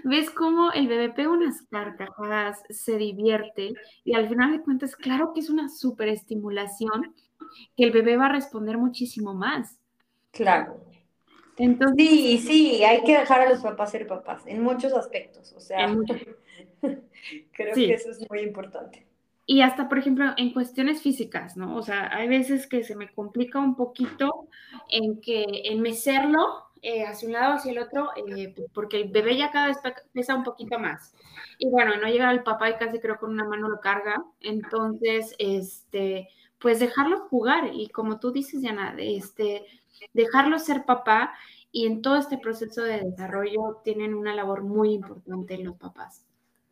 ¿Ves cómo el bebé pega unas carcajadas, se divierte y al final de cuentas, claro que es una superestimulación que el bebé va a responder muchísimo más. Claro. Entonces, sí, sí, hay que dejar a los papás ser papás en muchos aspectos. O sea, creo que eso es muy importante. y hasta, por ejemplo, en cuestiones físicas, ¿no? O sea, hay veces que se me complica un poquito en que en mecerlo eh, hacia un lado, hacia el otro, eh, pues, porque el bebé ya cada vez pesa un poquito más. Y bueno, no llega el papá y casi creo con una mano lo carga. Entonces, este, pues dejarlo jugar y como tú dices, Diana, este, dejarlo ser papá y en todo este proceso de desarrollo tienen una labor muy importante los papás.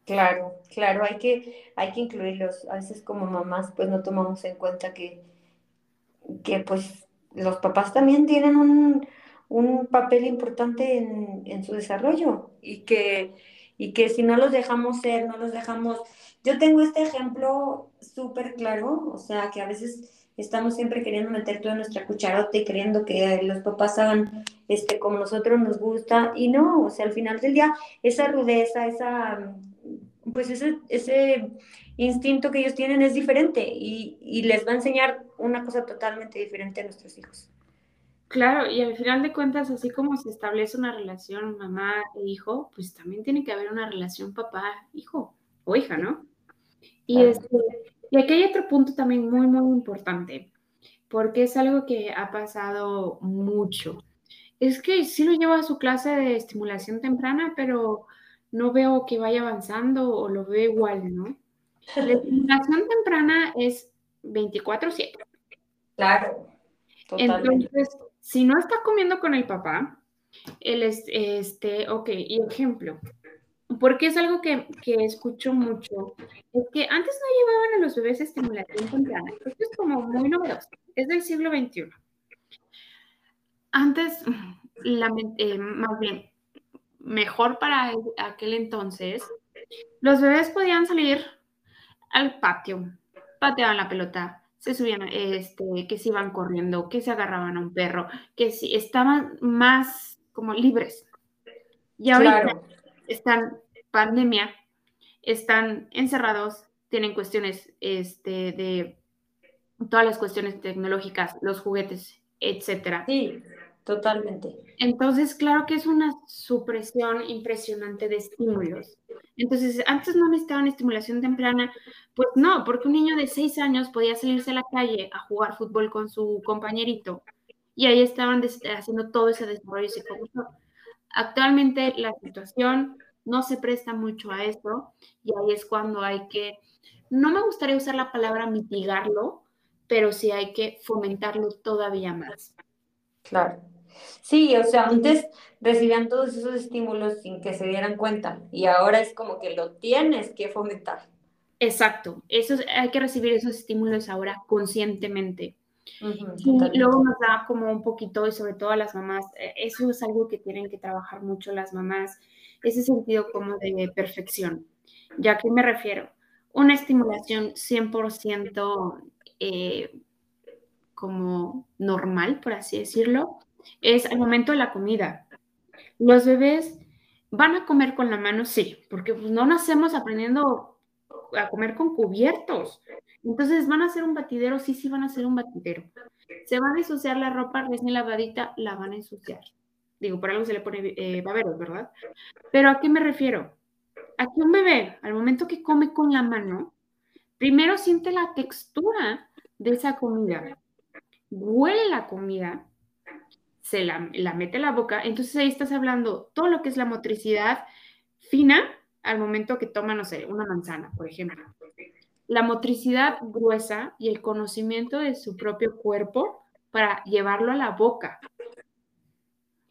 Claro, claro, hay que, hay que incluirlos. A veces como mamás pues no tomamos en cuenta que, que pues los papás también tienen un, un papel importante en, su desarrollo y que, y que si no los dejamos ser, no los dejamos... Yo tengo este ejemplo súper claro, o sea, que a veces estamos siempre queriendo meter toda nuestra cucharota y queriendo que los papás hagan este, como nosotros nos gusta y no, o sea, al final del día esa rudeza, esa, pues ese, ese instinto que ellos tienen es diferente y, y les va a enseñar una cosa totalmente diferente a nuestros hijos. Claro, y al final de cuentas, así como se establece una relación mamá e hijo, pues también tiene que haber una relación papá-hijo o hija, ¿no? Y, este, y aquí hay otro punto también muy, muy importante, porque es algo que ha pasado mucho. Es que sí lo llevo a su clase de estimulación temprana, pero no veo que vaya avanzando o lo veo igual, ¿no? La estimulación temprana es 24/7. Claro. Totalmente. Entonces, si no está comiendo con el papá, él es, este, ok, y ejemplo, porque es algo que, escucho mucho, es que antes no llevaban a los bebés estimulación temprana. Esto es como muy novedoso, es del siglo XXI. Antes, la, eh, más bien, mejor para aquel entonces, los bebés podían salir al patio, pateaban la pelota, se subían, este, que se iban corriendo, que se agarraban a un perro, que si estaban más como libres. Y ahorita están pandemia, están encerrados, tienen cuestiones este, de todas las cuestiones tecnológicas, los juguetes, etcétera. Sí, totalmente. Entonces, claro que es una supresión impresionante de estímulos. Entonces, antes no necesitaban estimulación temprana, pues no, porque un niño de seis años podía salirse a la calle a jugar fútbol con su compañerito y ahí estaban haciendo todo ese desarrollo psicológico. Actualmente la situación no se presta mucho a eso y ahí es cuando hay que, no me gustaría usar la palabra mitigarlo, pero sí hay que fomentarlo todavía más. Claro. Sí, o sea, antes recibían todos esos estímulos sin que se dieran cuenta y ahora es como que lo tienes que fomentar. Exacto, eso hay que recibir esos estímulos ahora conscientemente. Y luego nos da como un poquito, y sobre todo a las mamás, eh, eso es algo que tienen que trabajar mucho las mamás, ese sentido como de perfección. ¿Ya a qué me refiero? Una estimulación 100% eh, como normal, por así decirlo, es al momento de la comida. Los bebés van a comer con la mano, sí, porque pues, no nacemos aprendiendo a comer con cubiertos. Entonces, ¿van a hacer un batidero? Sí, sí, van a hacer un batidero. Se van a ensuciar la ropa recién lavadita, la van a ensuciar. Digo, por algo se le pone eh, baberos, ¿verdad? Pero ¿a qué me refiero? A que un bebé, al momento que come con la mano, primero siente la textura de esa comida, huele la comida se la, mete a la boca, entonces ahí estás hablando todo lo que es la motricidad fina al momento que toma, no sé, una manzana, por ejemplo. La motricidad gruesa y el conocimiento de su propio cuerpo para llevarlo a la boca.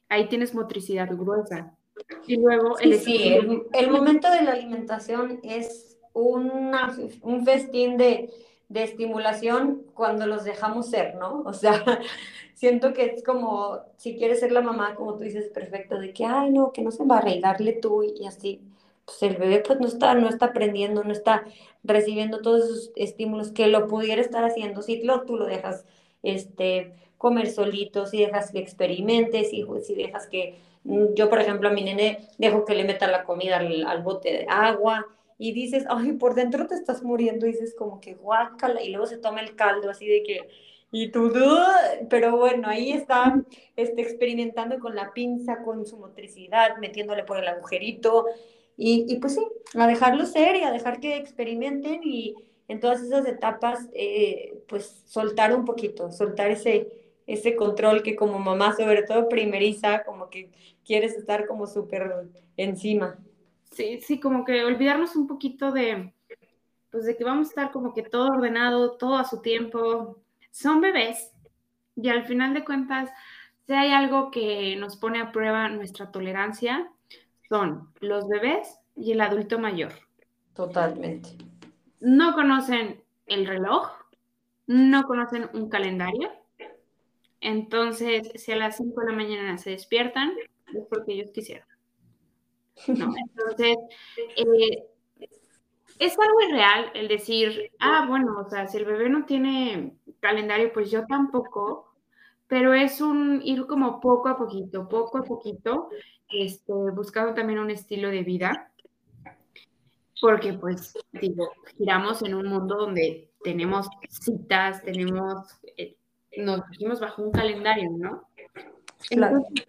Ahí tienes motricidad gruesa. Y luego... el, sí, el, momento de la alimentación es una, un festín de, de estimulación cuando los dejamos ser, ¿no? O sea, siento que es como, si quieres ser la mamá, como tú dices, perfecto, de que, ay, no, que no se va a darle tú y así, pues el bebé pues no está, no está aprendiendo, no está recibiendo todos esos estímulos que lo pudiera estar haciendo, si lo, tú lo dejas este, comer solito, si dejas que experimente, si, si dejas que, mm, yo por ejemplo a mi nene dejo que le meta la comida al, al bote de agua, y dices, ay, por dentro te estás muriendo, y dices como que guácala, y luego se toma el caldo así de que, y tú, pero bueno, ahí está este, experimentando con la pinza, con su motricidad, metiéndole por el agujerito, y, y pues sí, a dejarlo ser y a dejar que experimenten y en todas esas etapas, eh, pues soltar un poquito, soltar ese, ese control que como mamá, sobre todo primeriza, como que quieres estar como súper encima. Sí, sí, como que olvidarnos un poquito de, pues de que vamos a estar como que todo ordenado, todo a su tiempo. Son bebés y al final de cuentas, si hay algo que nos pone a prueba nuestra tolerancia, son los bebés y el adulto mayor. Totalmente. No conocen el reloj, no conocen un calendario. Entonces, si a las 5 de la mañana se despiertan, es porque ellos quisieron. Entonces, eh, es algo irreal el decir, ah, bueno, o sea, si el bebé no tiene calendario, pues yo tampoco, pero es un ir como poco a poquito, poco a poquito, este, buscando también un estilo de vida, porque pues, digo, giramos en un mundo donde tenemos citas, tenemos, eh, nos dijimos bajo un calendario, ¿no? Entonces,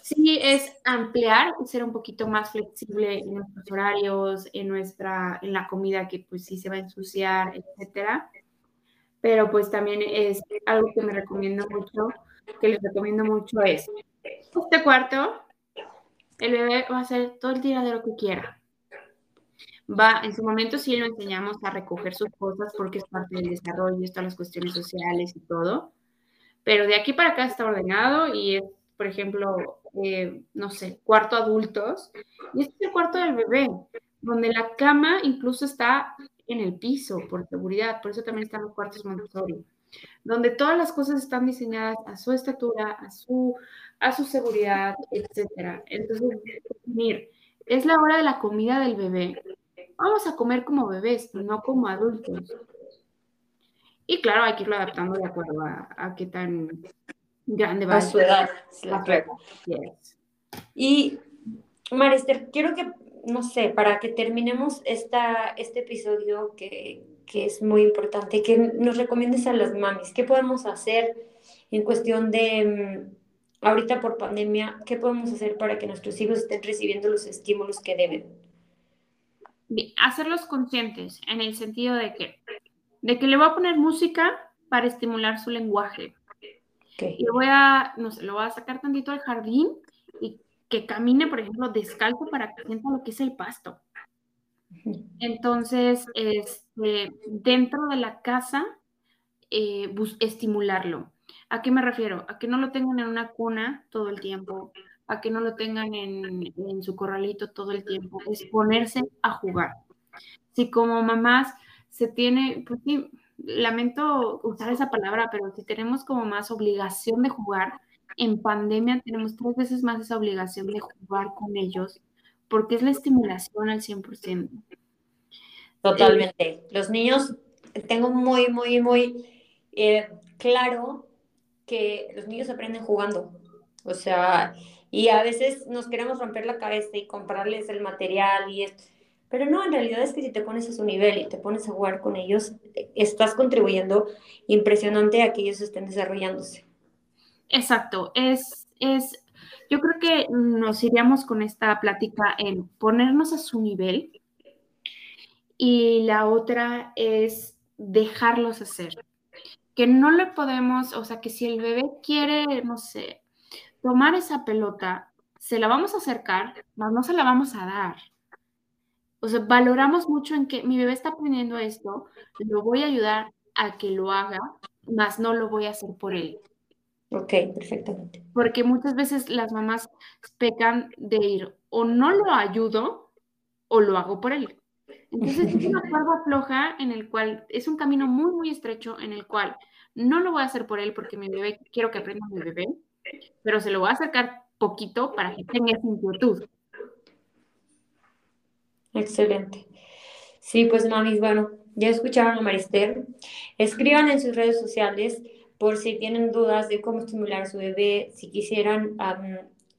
sí es ampliar y ser un poquito más flexible en nuestros horarios, en nuestra, en la comida que pues sí se va a ensuciar, etcétera. Pero pues también es algo que me recomiendo mucho, que les recomiendo mucho es este cuarto, el bebé va a hacer todo el tiradero que quiera. Va, en su momento sí lo enseñamos a recoger sus cosas porque es parte del desarrollo, están las cuestiones sociales y todo. Pero de aquí para acá está ordenado y es, por ejemplo, eh, no sé, cuarto adultos, y este es el cuarto del bebé, donde la cama incluso está en el piso por seguridad, por eso también están los cuartos Montessori, donde todas las cosas están diseñadas a su estatura, a su, a su seguridad, etc. Entonces, mir, es la hora de la comida del bebé. Vamos a comer como bebés, no como adultos. Y claro, hay que irlo adaptando de acuerdo a, a qué tan grande va a su edad. Y Marister, quiero que, no sé, para que terminemos esta, este episodio que, que es muy importante, que nos recomiendes a las mamis, ¿qué podemos hacer en cuestión de, mm, ahorita por pandemia, qué podemos hacer para que nuestros hijos estén recibiendo los estímulos que deben? hacerlos conscientes en el sentido de que, de que le voy a poner música para estimular su lenguaje, y lo voy a, no sé, lo voy a sacar tantito al jardín y que camine, por ejemplo, descalzo para que sienta lo que es el pasto. Entonces, este, dentro de la casa, eh, estimularlo. ¿A qué me refiero? A que no lo tengan en una cuna todo el tiempo, a que no lo tengan en, en su corralito todo el tiempo, es ponerse a jugar. Si como mamás se tiene, pues sí, lamento usar esa palabra, pero si tenemos como más obligación de jugar, en pandemia tenemos tres veces más esa obligación de jugar con ellos, porque es la estimulación al 100%. Totalmente. Los niños, tengo muy, muy, muy eh, claro que los niños aprenden jugando. O sea, y a veces nos queremos romper la cabeza y comprarles el material y esto pero no, en realidad es que si te pones a su nivel y te pones a jugar con ellos, estás contribuyendo impresionante a que ellos estén desarrollándose. Exacto, es, es, yo creo que nos iríamos con esta plática en ponernos a su nivel y la otra es dejarlos hacer. Que no le podemos, o sea, que si el bebé quiere, no sé, tomar esa pelota, se la vamos a acercar, mas no se la vamos a dar o sea, valoramos mucho en que mi bebé está aprendiendo esto, lo voy a ayudar a que lo haga, más no lo voy a hacer por él. Ok, perfectamente. Porque muchas veces las mamás pecan de ir o no lo ayudo o lo hago por él. Entonces es una cuerda floja en el cual es un camino muy, muy estrecho en el cual no lo voy a hacer por él porque mi bebé, quiero que aprenda mi bebé, pero se lo voy a acercar poquito para que tenga esa inquietud. Excelente. Sí, pues mamis, bueno, ya escucharon a Marister. Escriban en sus redes sociales por si tienen dudas de cómo estimular a su bebé, si quisieran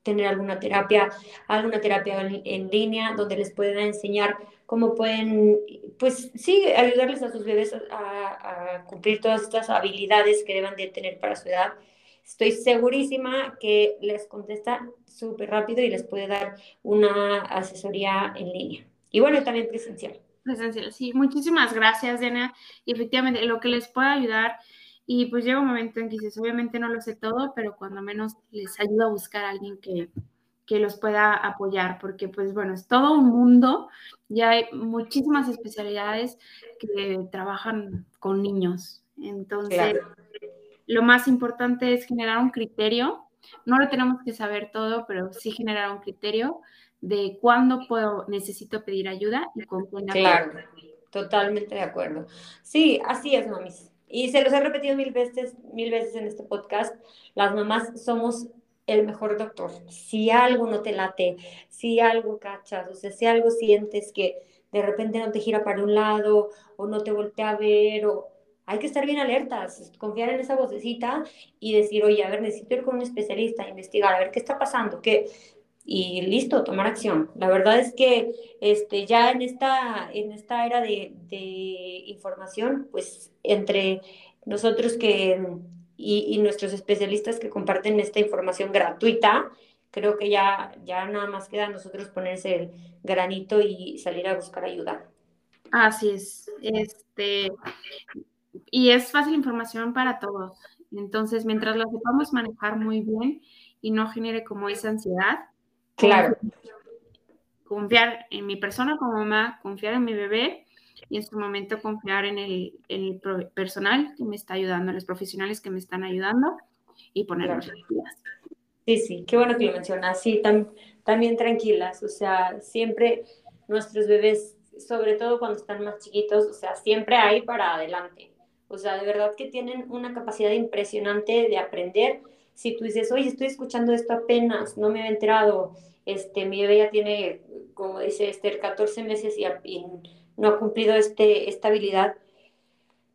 tener alguna terapia, alguna terapia en, línea donde les puedan enseñar cómo pueden, pues sí, ayudarles a sus bebés a, a cumplir todas estas habilidades que deban de tener para su edad. Estoy segurísima que les contesta súper rápido y les puede dar una asesoría en línea. Y bueno, también presencial. Presencial, sí. Muchísimas gracias, Diana. Y efectivamente, lo que les pueda ayudar. Y pues llega un momento en que dices, obviamente no lo sé todo, pero cuando menos les ayuda a buscar a alguien que, que los pueda apoyar, porque pues bueno, es todo un mundo, ya hay muchísimas especialidades que trabajan con niños. Entonces, lo más importante es generar un criterio, no lo tenemos que saber todo, pero sí generar un criterio de cuándo puedo, necesito pedir ayuda y con quién. Claro, totalmente de acuerdo. Sí, así es, mamis. Y se los he repetido mil veces, mil veces en este podcast, las mamás somos el mejor doctor. Si algo no te late, si algo cachas, o sea, si algo sientes que de repente no te gira para un lado o no te voltea a ver, o hay que estar bien alertas, confiar en esa vocecita y decir, oye, a ver, necesito ir con un especialista, investigar, a ver qué está pasando, qué y listo, tomar acción. La verdad es que este, ya en esta, en esta era de, de información, pues entre nosotros que y, nuestros especialistas que comparten esta información gratuita, creo que ya, ya nada más queda a nosotros ponerse el granito y salir a buscar ayuda. Así es. Este, y es fácil información para todos. Entonces, mientras lo sepamos manejar muy bien y no genere como esa ansiedad. Claro. Confiar en mi persona como mamá, confiar en mi bebé y en su momento confiar en el, el personal que me está ayudando, en los profesionales que me están ayudando y ponernos tranquilas. Sí, sí, qué bueno que lo mencionas. Sí, también tranquilas. O sea, siempre nuestros bebés, sobre todo cuando están más chiquitos, o sea, siempre hay para adelante. O sea, de verdad que tienen una capacidad impresionante de aprender. Si tú dices, oye, estoy escuchando esto apenas, no me he enterado, este, mi bebé ya tiene, como dice Esther, 14 meses y, y no ha cumplido este, esta habilidad.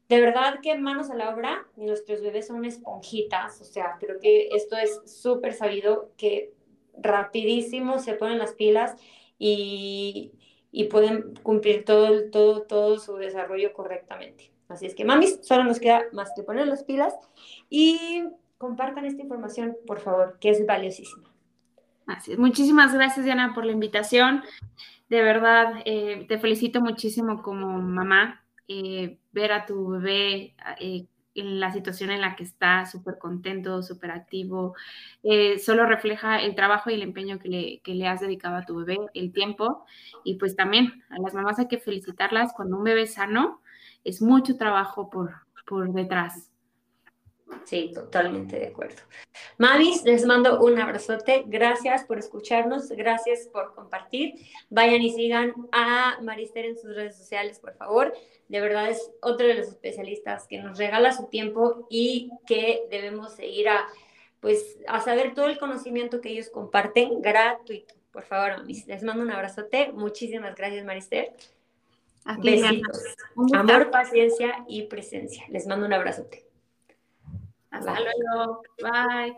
De verdad que manos a la obra, nuestros bebés son esponjitas, o sea, creo que esto es súper sabido, que rapidísimo se ponen las pilas y, y pueden cumplir todo, todo, todo su desarrollo correctamente. Así es que, mamis, solo nos queda más que poner las pilas y compartan esta información, por favor, que es valiosísima. Así. Muchísimas gracias, Diana, por la invitación de verdad, eh, te felicito muchísimo como mamá. Eh, ver a tu bebé eh, en la situación en la que está, súper contento, súper activo, solo refleja el trabajo y el empeño que le, que le, has dedicado a tu bebé, el tiempo. Y pues también a las mamás hay que felicitarlas cuando un bebé sano, es mucho trabajo por, por detrás. Sí, totalmente de acuerdo. Mavis, les mando un abrazote. Gracias por escucharnos, gracias por compartir. Vayan y sigan a Marister en sus redes sociales, por favor. De verdad es otro de los especialistas que nos regala su tiempo y que debemos seguir a, pues, a saber todo el conocimiento que ellos comparten gratuito. Por favor, Mavis, les mando un abrazote. Muchísimas gracias, Marister. Besitos. Amor, paciencia y presencia. Les mando un abrazote. Hasta luego. Bye.